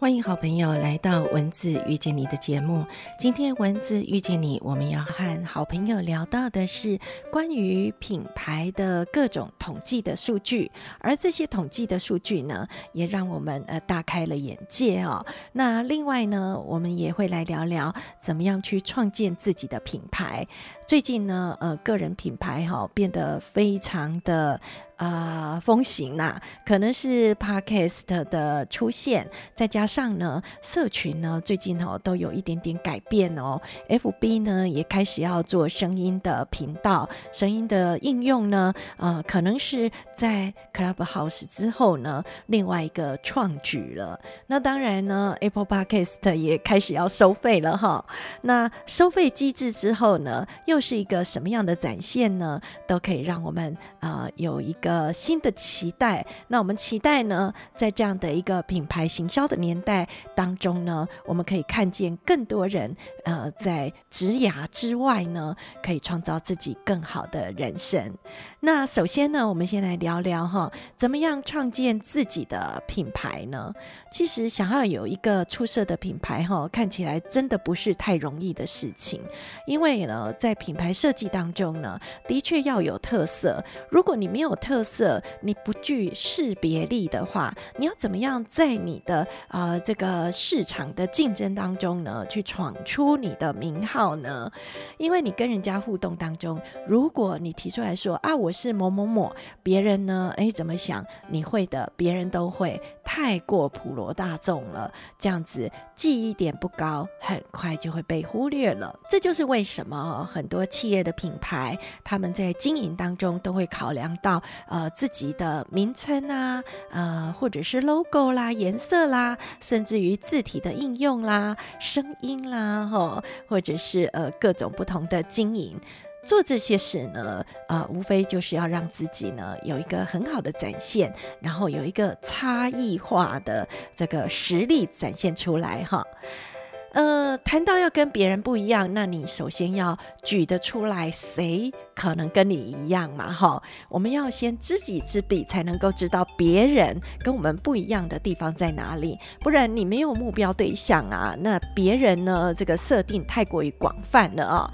欢迎好朋友来到文字遇见你的节目。今天文字遇见你，我们要和好朋友聊到的是关于品牌的各种统计的数据，而这些统计的数据呢，也让我们呃大开了眼界哦。那另外呢，我们也会来聊聊怎么样去创建自己的品牌。最近呢，呃，个人品牌哈变得非常的。啊，风行呐，可能是 podcast 的出现，再加上呢，社群呢最近哦都有一点点改变哦。FB 呢也开始要做声音的频道，声音的应用呢，呃，可能是在 Clubhouse 之后呢，另外一个创举了。那当然呢，Apple Podcast 也开始要收费了哈。那收费机制之后呢，又是一个什么样的展现呢？都可以让我们啊有一个。新的期待。那我们期待呢，在这样的一个品牌行销的年代当中呢，我们可以看见更多人呃，在职涯之外呢，可以创造自己更好的人生。那首先呢，我们先来聊聊哈，怎么样创建自己的品牌呢？其实想要有一个出色的品牌哈，看起来真的不是太容易的事情。因为呢，在品品牌设计当中呢，的确要有特色。如果你没有特色，你不具识别力的话，你要怎么样在你的呃这个市场的竞争当中呢，去闯出你的名号呢？因为你跟人家互动当中，如果你提出来说啊，我是某某某，别人呢，哎，怎么想？你会的，别人都会，太过普罗大众了，这样子记忆点不高，很快就会被忽略了。这就是为什么很多企业的品牌，他们在经营当中都会考量到。呃，自己的名称啊，呃，或者是 logo 啦、颜色啦，甚至于字体的应用啦、声音啦，哈，或者是呃各种不同的经营，做这些事呢，呃，无非就是要让自己呢有一个很好的展现，然后有一个差异化的这个实力展现出来，哈。呃，谈到要跟别人不一样，那你首先要举得出来谁可能跟你一样嘛？哈，我们要先知己知彼，才能够知道别人跟我们不一样的地方在哪里。不然你没有目标对象啊，那别人呢？这个设定太过于广泛了啊。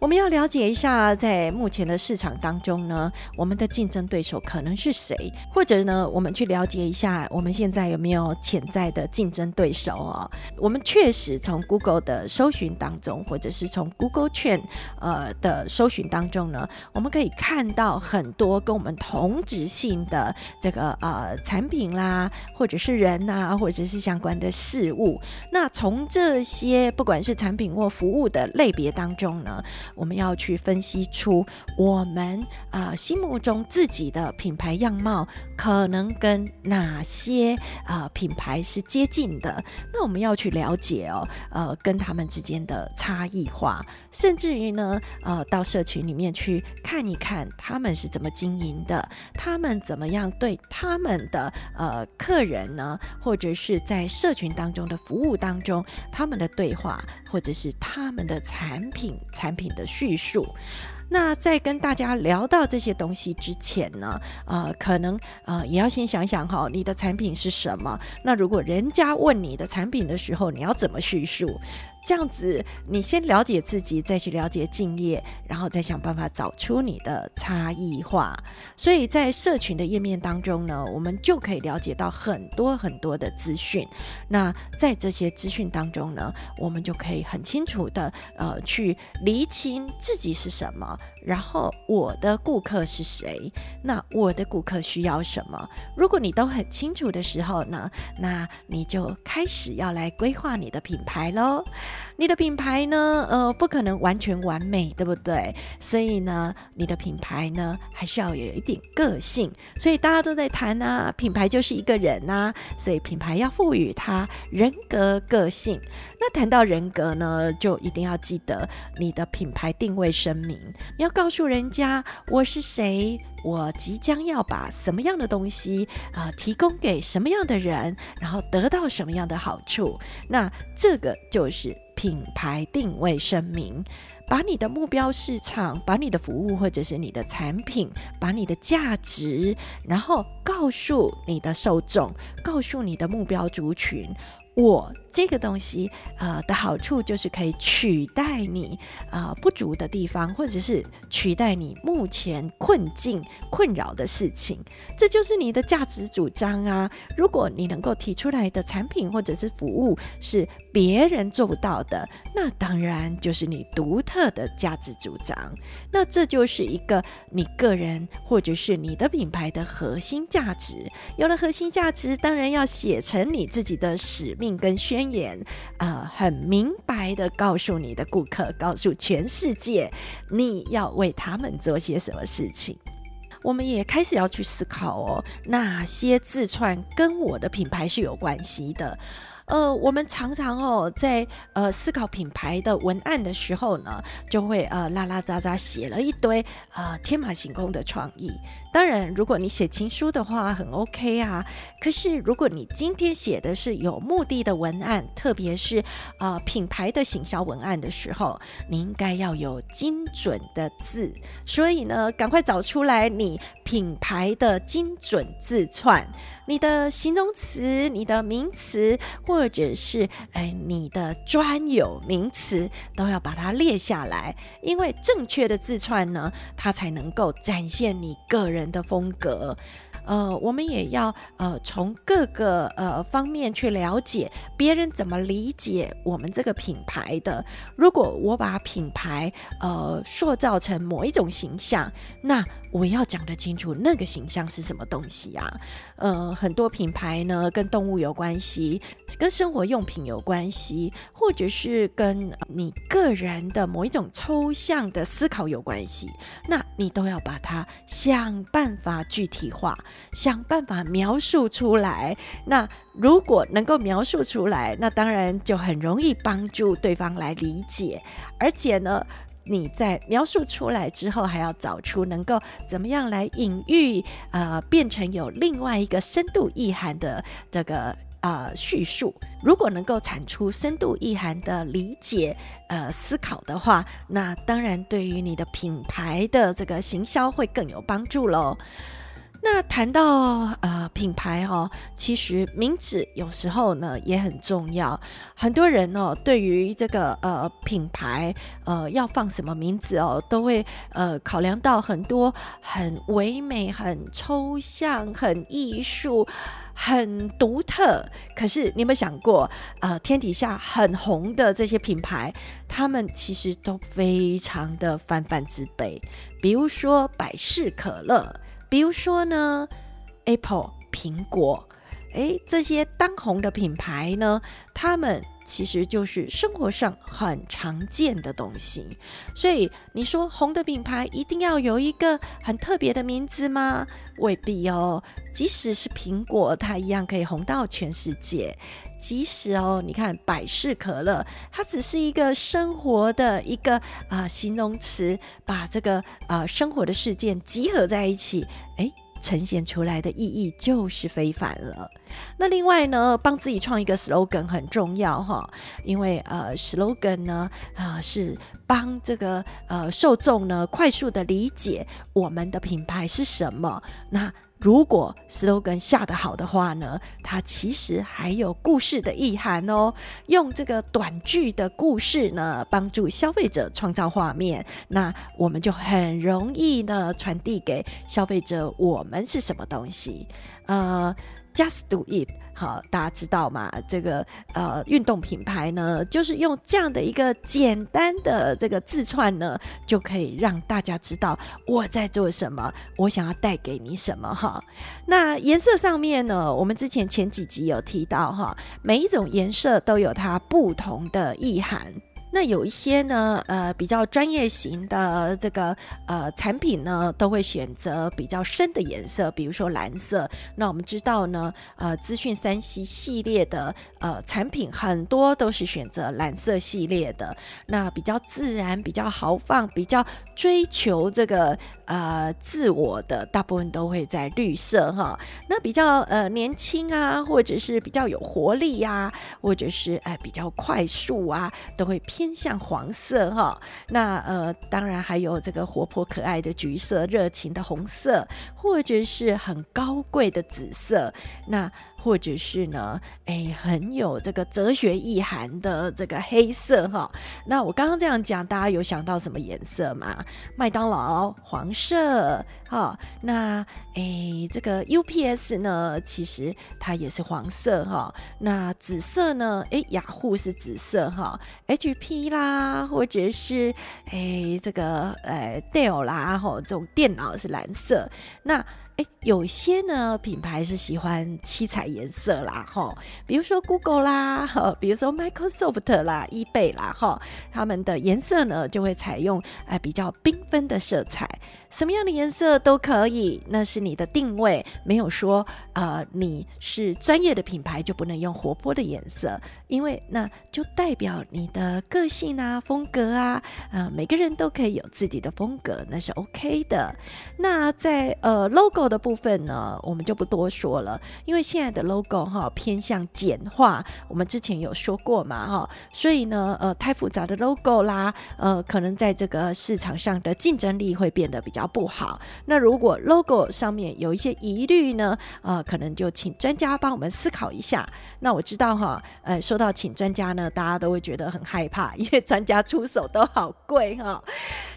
我们要了解一下，在目前的市场当中呢，我们的竞争对手可能是谁？或者呢，我们去了解一下，我们现在有没有潜在的竞争对手啊？我们确实从 Google 的搜寻当中，或者是从 Google 券呃的搜寻当中呢，我们可以看到很多跟我们同质性的这个呃产品啦，或者是人呐，或者是相关的事物。那从这些不管是产品或服务的类别当中呢？我们要去分析出我们啊心目中自己的品牌样貌可能跟哪些啊品牌是接近的，那我们要去了解哦，呃，跟他们之间的差异化，甚至于呢，呃，到社群里面去看一看他们是怎么经营的，他们怎么样对他们的呃客人呢，或者是在社群当中的服务当中，他们的对话，或者是他们的产品产品的。叙述，那在跟大家聊到这些东西之前呢，呃，可能呃也要先想想哈，你的产品是什么？那如果人家问你的产品的时候，你要怎么叙述？这样子，你先了解自己，再去了解敬业，然后再想办法找出你的差异化。所以在社群的页面当中呢，我们就可以了解到很多很多的资讯。那在这些资讯当中呢，我们就可以很清楚的呃去厘清自己是什么，然后我的顾客是谁，那我的顾客需要什么。如果你都很清楚的时候呢，那你就开始要来规划你的品牌喽。你的品牌呢？呃，不可能完全完美，对不对？所以呢，你的品牌呢，还是要有一点个性。所以大家都在谈啊，品牌就是一个人呐，所以品牌要赋予它人格个性。那谈到人格呢，就一定要记得你的品牌定位声明，你要告诉人家我是谁，我即将要把什么样的东西啊提供给什么样的人，然后得到什么样的好处。那这个就是品牌定位声明，把你的目标市场，把你的服务或者是你的产品，把你的价值，然后告诉你的受众，告诉你的目标族群。我这个东西，呃的好处就是可以取代你呃不足的地方，或者是取代你目前困境困扰的事情，这就是你的价值主张啊。如果你能够提出来的产品或者是服务是别人做不到的，那当然就是你独特的价值主张。那这就是一个你个人或者是你的品牌的核心价值。有了核心价值，当然要写成你自己的使命跟宣言，呃，很明白的告诉你的顾客，告诉全世界，你要为他们做些什么事情。我们也开始要去思考哦，哪些自创跟我的品牌是有关系的。呃，我们常常哦，在呃思考品牌的文案的时候呢，就会呃拉拉杂杂写了一堆呃天马行空的创意。当然，如果你写情书的话，很 OK 啊。可是，如果你今天写的是有目的的文案，特别是呃品牌的行销文案的时候，你应该要有精准的字。所以呢，赶快找出来你品牌的精准字串，你的形容词、你的名词，或者是哎你的专有名词，都要把它列下来。因为正确的字串呢，它才能够展现你个人。人的风格。呃，我们也要呃从各个呃方面去了解别人怎么理解我们这个品牌的。如果我把品牌呃塑造成某一种形象，那我要讲得清楚那个形象是什么东西啊？呃，很多品牌呢跟动物有关系，跟生活用品有关系，或者是跟你个人的某一种抽象的思考有关系，那你都要把它想办法具体化。想办法描述出来。那如果能够描述出来，那当然就很容易帮助对方来理解。而且呢，你在描述出来之后，还要找出能够怎么样来隐喻，呃，变成有另外一个深度意涵的这个呃叙述。如果能够产出深度意涵的理解呃思考的话，那当然对于你的品牌的这个行销会更有帮助喽。那谈到呃品牌哈，其实名字有时候呢也很重要。很多人哦，对于这个呃品牌呃要放什么名字哦，都会呃考量到很多很唯美、很抽象、很艺术、很独特。可是你有没有想过，呃天底下很红的这些品牌，他们其实都非常的泛泛之辈。比如说百事可乐。比如说呢，Apple 苹果，诶，这些当红的品牌呢，他们其实就是生活上很常见的东西。所以你说红的品牌一定要有一个很特别的名字吗？未必哦。即使是苹果，它一样可以红到全世界。即使哦，你看百事可乐，它只是一个生活的一个啊形容词，把这个啊生活的事件集合在一起，哎，呈现出来的意义就是非凡了。那另外呢，帮自己创一个 slogan 很重要哈，因为呃 slogan 呢啊是帮这个呃受众呢快速的理解我们的品牌是什么。那如果 slogan 下得好的话呢，它其实还有故事的意涵哦。用这个短句的故事呢，帮助消费者创造画面，那我们就很容易呢传递给消费者我们是什么东西，呃。Just do it，好，大家知道嘛？这个呃，运动品牌呢，就是用这样的一个简单的这个字串呢，就可以让大家知道我在做什么，我想要带给你什么哈。那颜色上面呢，我们之前前几集有提到哈，每一种颜色都有它不同的意涵。那有一些呢，呃，比较专业型的这个呃产品呢，都会选择比较深的颜色，比如说蓝色。那我们知道呢，呃，资讯三 C 系列的呃产品很多都是选择蓝色系列的。那比较自然、比较豪放、比较追求这个呃自我的，大部分都会在绿色哈。那比较呃年轻啊，或者是比较有活力呀，或者是哎比较快速啊，都会偏。偏向黄色哈，那呃，当然还有这个活泼可爱的橘色、热情的红色，或者是很高贵的紫色。那或者是呢，哎，很有这个哲学意涵的这个黑色哈。那我刚刚这样讲，大家有想到什么颜色吗？麦当劳黄色哈。那哎，这个 UPS 呢，其实它也是黄色哈。那紫色呢？哎，雅虎是紫色哈。HP 啦，或者是哎这个呃 Dell 啦，哈，这种电脑是蓝色。那有些呢品牌是喜欢七彩颜色啦，哈，比如说 Google 啦，哈，比如说 Microsoft 啦，eBay 啦，哈，他们的颜色呢就会采用哎比较缤纷的色彩，什么样的颜色都可以，那是你的定位，没有说呃你是专业的品牌就不能用活泼的颜色，因为那就代表你的个性啊、风格啊，呃，每个人都可以有自己的风格，那是 OK 的。那在呃 logo 的部部分呢，我们就不多说了，因为现在的 logo 哈偏向简化，我们之前有说过嘛哈，所以呢，呃，太复杂的 logo 啦，呃，可能在这个市场上的竞争力会变得比较不好。那如果 logo 上面有一些疑虑呢，呃，可能就请专家帮我们思考一下。那我知道哈，呃，说到请专家呢，大家都会觉得很害怕，因为专家出手都好贵哈。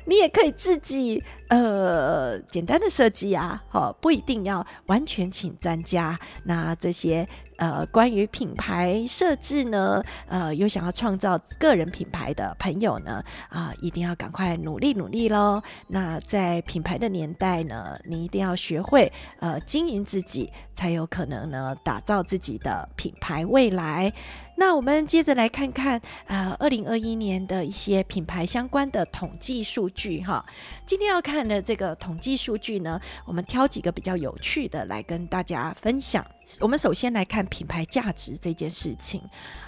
你也可以自己呃简单的设计啊，好。不一定要完全请专家，那这些呃关于品牌设置呢，呃有想要创造个人品牌的朋友呢，啊一定要赶快努力努力喽。那在品牌的年代呢，你一定要学会呃经营自己，才有可能呢打造自己的品牌未来。那我们接着来看看，呃，二零二一年的一些品牌相关的统计数据哈。今天要看的这个统计数据呢，我们挑几个比较有趣的来跟大家分享。我们首先来看品牌价值这件事情。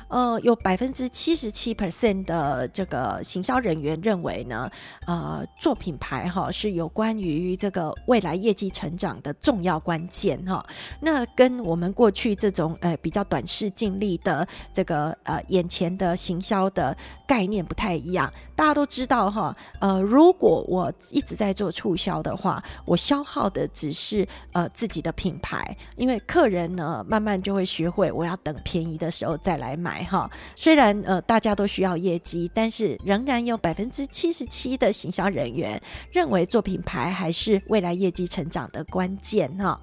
呃，有百分之七十七 percent 的这个行销人员认为呢，呃，做品牌哈是有关于这个未来业绩成长的重要关键哈。那跟我们过去这种呃比较短视尽力的这个呃眼前的行销的概念不太一样。大家都知道哈，呃，如果我一直在做促销的话，我消耗的只是呃自己的品牌，因为客人呢慢慢就会学会我要等便宜的时候再来买。哈，虽然呃大家都需要业绩，但是仍然有百分之七十七的行销人员认为做品牌还是未来业绩成长的关键哈。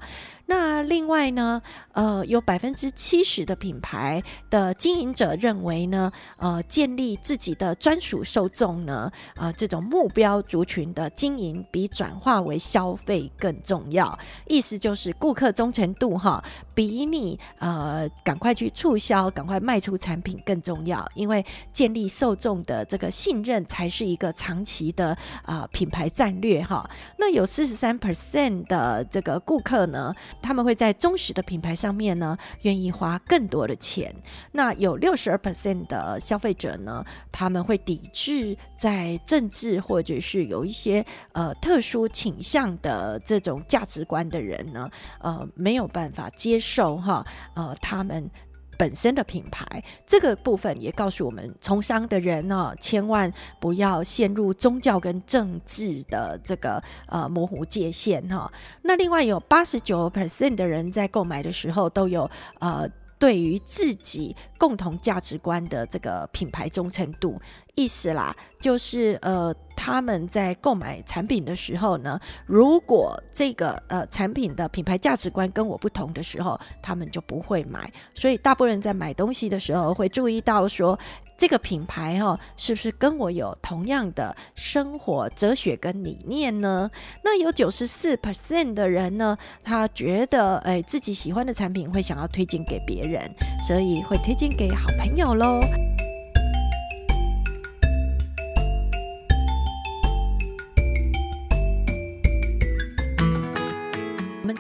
那另外呢，呃，有百分之七十的品牌的经营者认为呢，呃，建立自己的专属受众呢，呃，这种目标族群的经营比转化为消费更重要。意思就是顾客忠诚度哈，比你呃赶快去促销、赶快卖出产品更重要。因为建立受众的这个信任才是一个长期的啊品牌战略哈。那有四十三 percent 的这个顾客呢。他们会在忠实的品牌上面呢，愿意花更多的钱。那有六十二 percent 的消费者呢，他们会抵制在政治或者是有一些呃特殊倾向的这种价值观的人呢，呃，没有办法接受哈，呃，他们。本身的品牌这个部分也告诉我们，从商的人呢，千万不要陷入宗教跟政治的这个呃模糊界限哈。那另外有八十九 percent 的人在购买的时候都有呃。对于自己共同价值观的这个品牌忠诚度，意思啦，就是呃，他们在购买产品的时候呢，如果这个呃产品的品牌价值观跟我不同的时候，他们就不会买。所以大部分人在买东西的时候会注意到说。这个品牌哈，是不是跟我有同样的生活哲学跟理念呢？那有九十四 percent 的人呢，他觉得哎，自己喜欢的产品会想要推荐给别人，所以会推荐给好朋友喽。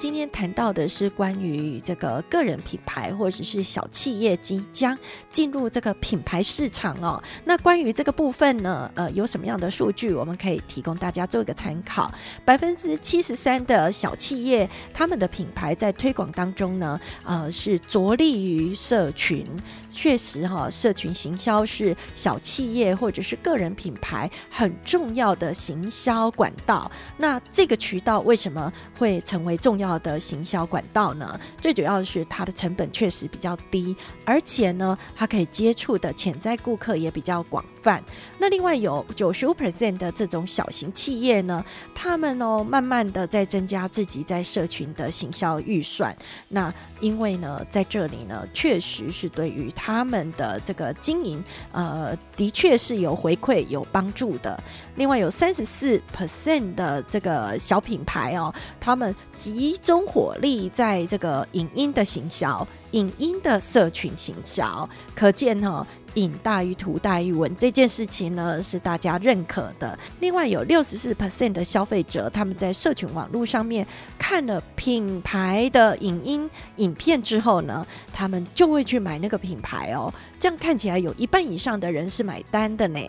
今天谈到的是关于这个个人品牌或者是小企业即将进入这个品牌市场哦。那关于这个部分呢，呃，有什么样的数据我们可以提供大家做一个参考？百分之七十三的小企业，他们的品牌在推广当中呢，呃，是着力于社群。确实哈，社群行销是小企业或者是个人品牌很重要的行销管道。那这个渠道为什么会成为重要的行销管道呢？最主要的是它的成本确实比较低，而且呢，它可以接触的潜在顾客也比较广泛。那另外有九十五 percent 的这种小型企业呢，他们哦，慢慢的在增加自己在社群的行销预算。那因为呢，在这里呢，确实是对于他们的这个经营，呃，的确是有回馈、有帮助的。另外有三十四 percent 的这个小品牌哦，他们集中火力在这个影音的行销、影音的社群行销，可见哈。影大于图大于文这件事情呢，是大家认可的。另外有六十四 percent 的消费者，他们在社群网络上面看了品牌的影音影片之后呢，他们就会去买那个品牌哦。这样看起来有一半以上的人是买单的呢。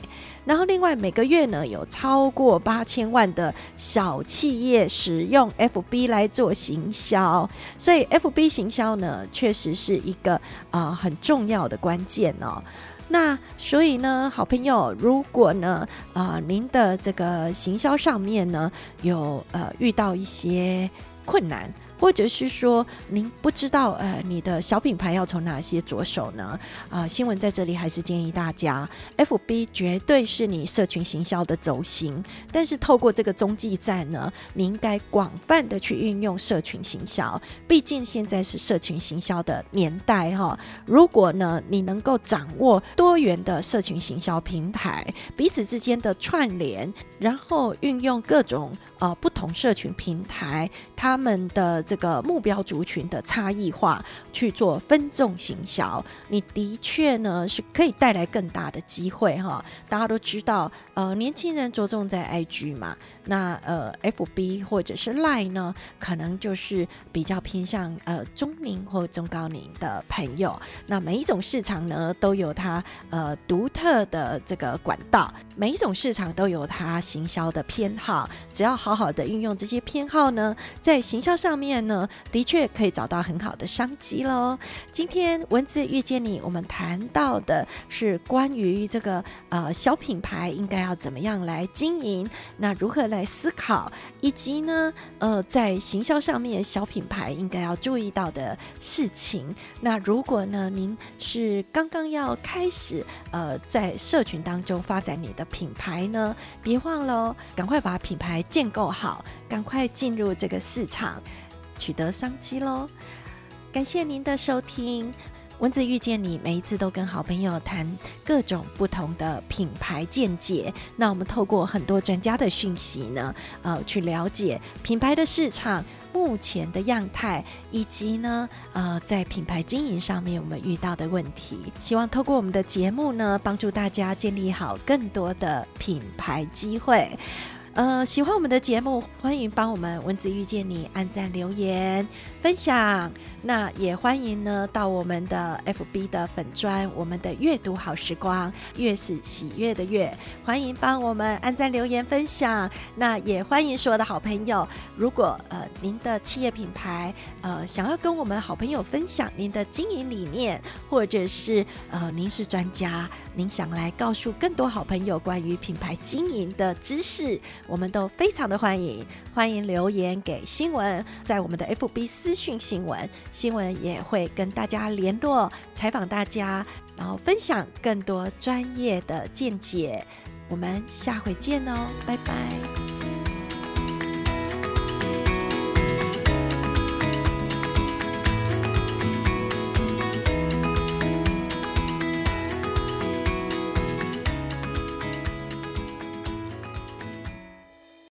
然后另外每个月呢，有超过八千万的小企业使用 FB 来做行销，所以 FB 行销呢，确实是一个啊很重要的关键哦。那所以呢，好朋友，如果呢，啊，您的这个行销上面呢，有呃遇到一些困难。或者是说您不知道呃你的小品牌要从哪些着手呢？啊，新闻在这里还是建议大家，FB 绝对是你社群行销的轴心，但是透过这个中继站呢，你应该广泛的去运用社群行销，毕竟现在是社群行销的年代哈。如果呢你能够掌握多元的社群行销平台，彼此之间的串联，然后运用各种呃不同社群平台，他们的。这个目标族群的差异化去做分众行销，你的确呢是可以带来更大的机会哈。大家都知道，呃，年轻人着重在 IG 嘛，那呃，FB 或者是 Line 呢，可能就是比较偏向呃中龄或中高龄的朋友。那每一种市场呢都有它呃独特的这个管道，每一种市场都有它行销的偏好，只要好好的运用这些偏好呢，在行销上面。呢，的确可以找到很好的商机喽。今天文字遇见你，我们谈到的是关于这个呃小品牌应该要怎么样来经营，那如何来思考，以及呢呃在行销上面小品牌应该要注意到的事情。那如果呢您是刚刚要开始呃在社群当中发展你的品牌呢，别忘了赶快把品牌建构好，赶快进入这个市场。取得商机喽！感谢您的收听，蚊子遇见你，每一次都跟好朋友谈各种不同的品牌见解。那我们透过很多专家的讯息呢，呃，去了解品牌的市场目前的样态，以及呢，呃，在品牌经营上面我们遇到的问题。希望透过我们的节目呢，帮助大家建立好更多的品牌机会。呃，喜欢我们的节目，欢迎帮我们文字遇见你按赞、留言、分享。那也欢迎呢到我们的 FB 的粉砖，我们的阅读好时光，月是喜悦的月，欢迎帮我们按赞、留言、分享。那也欢迎所有的好朋友，如果呃您的企业品牌呃想要跟我们好朋友分享您的经营理念，或者是呃您是专家，您想来告诉更多好朋友关于品牌经营的知识。我们都非常的欢迎，欢迎留言给新闻，在我们的 FB 私讯新闻，新闻也会跟大家联络，采访大家，然后分享更多专业的见解。我们下回见哦，拜拜。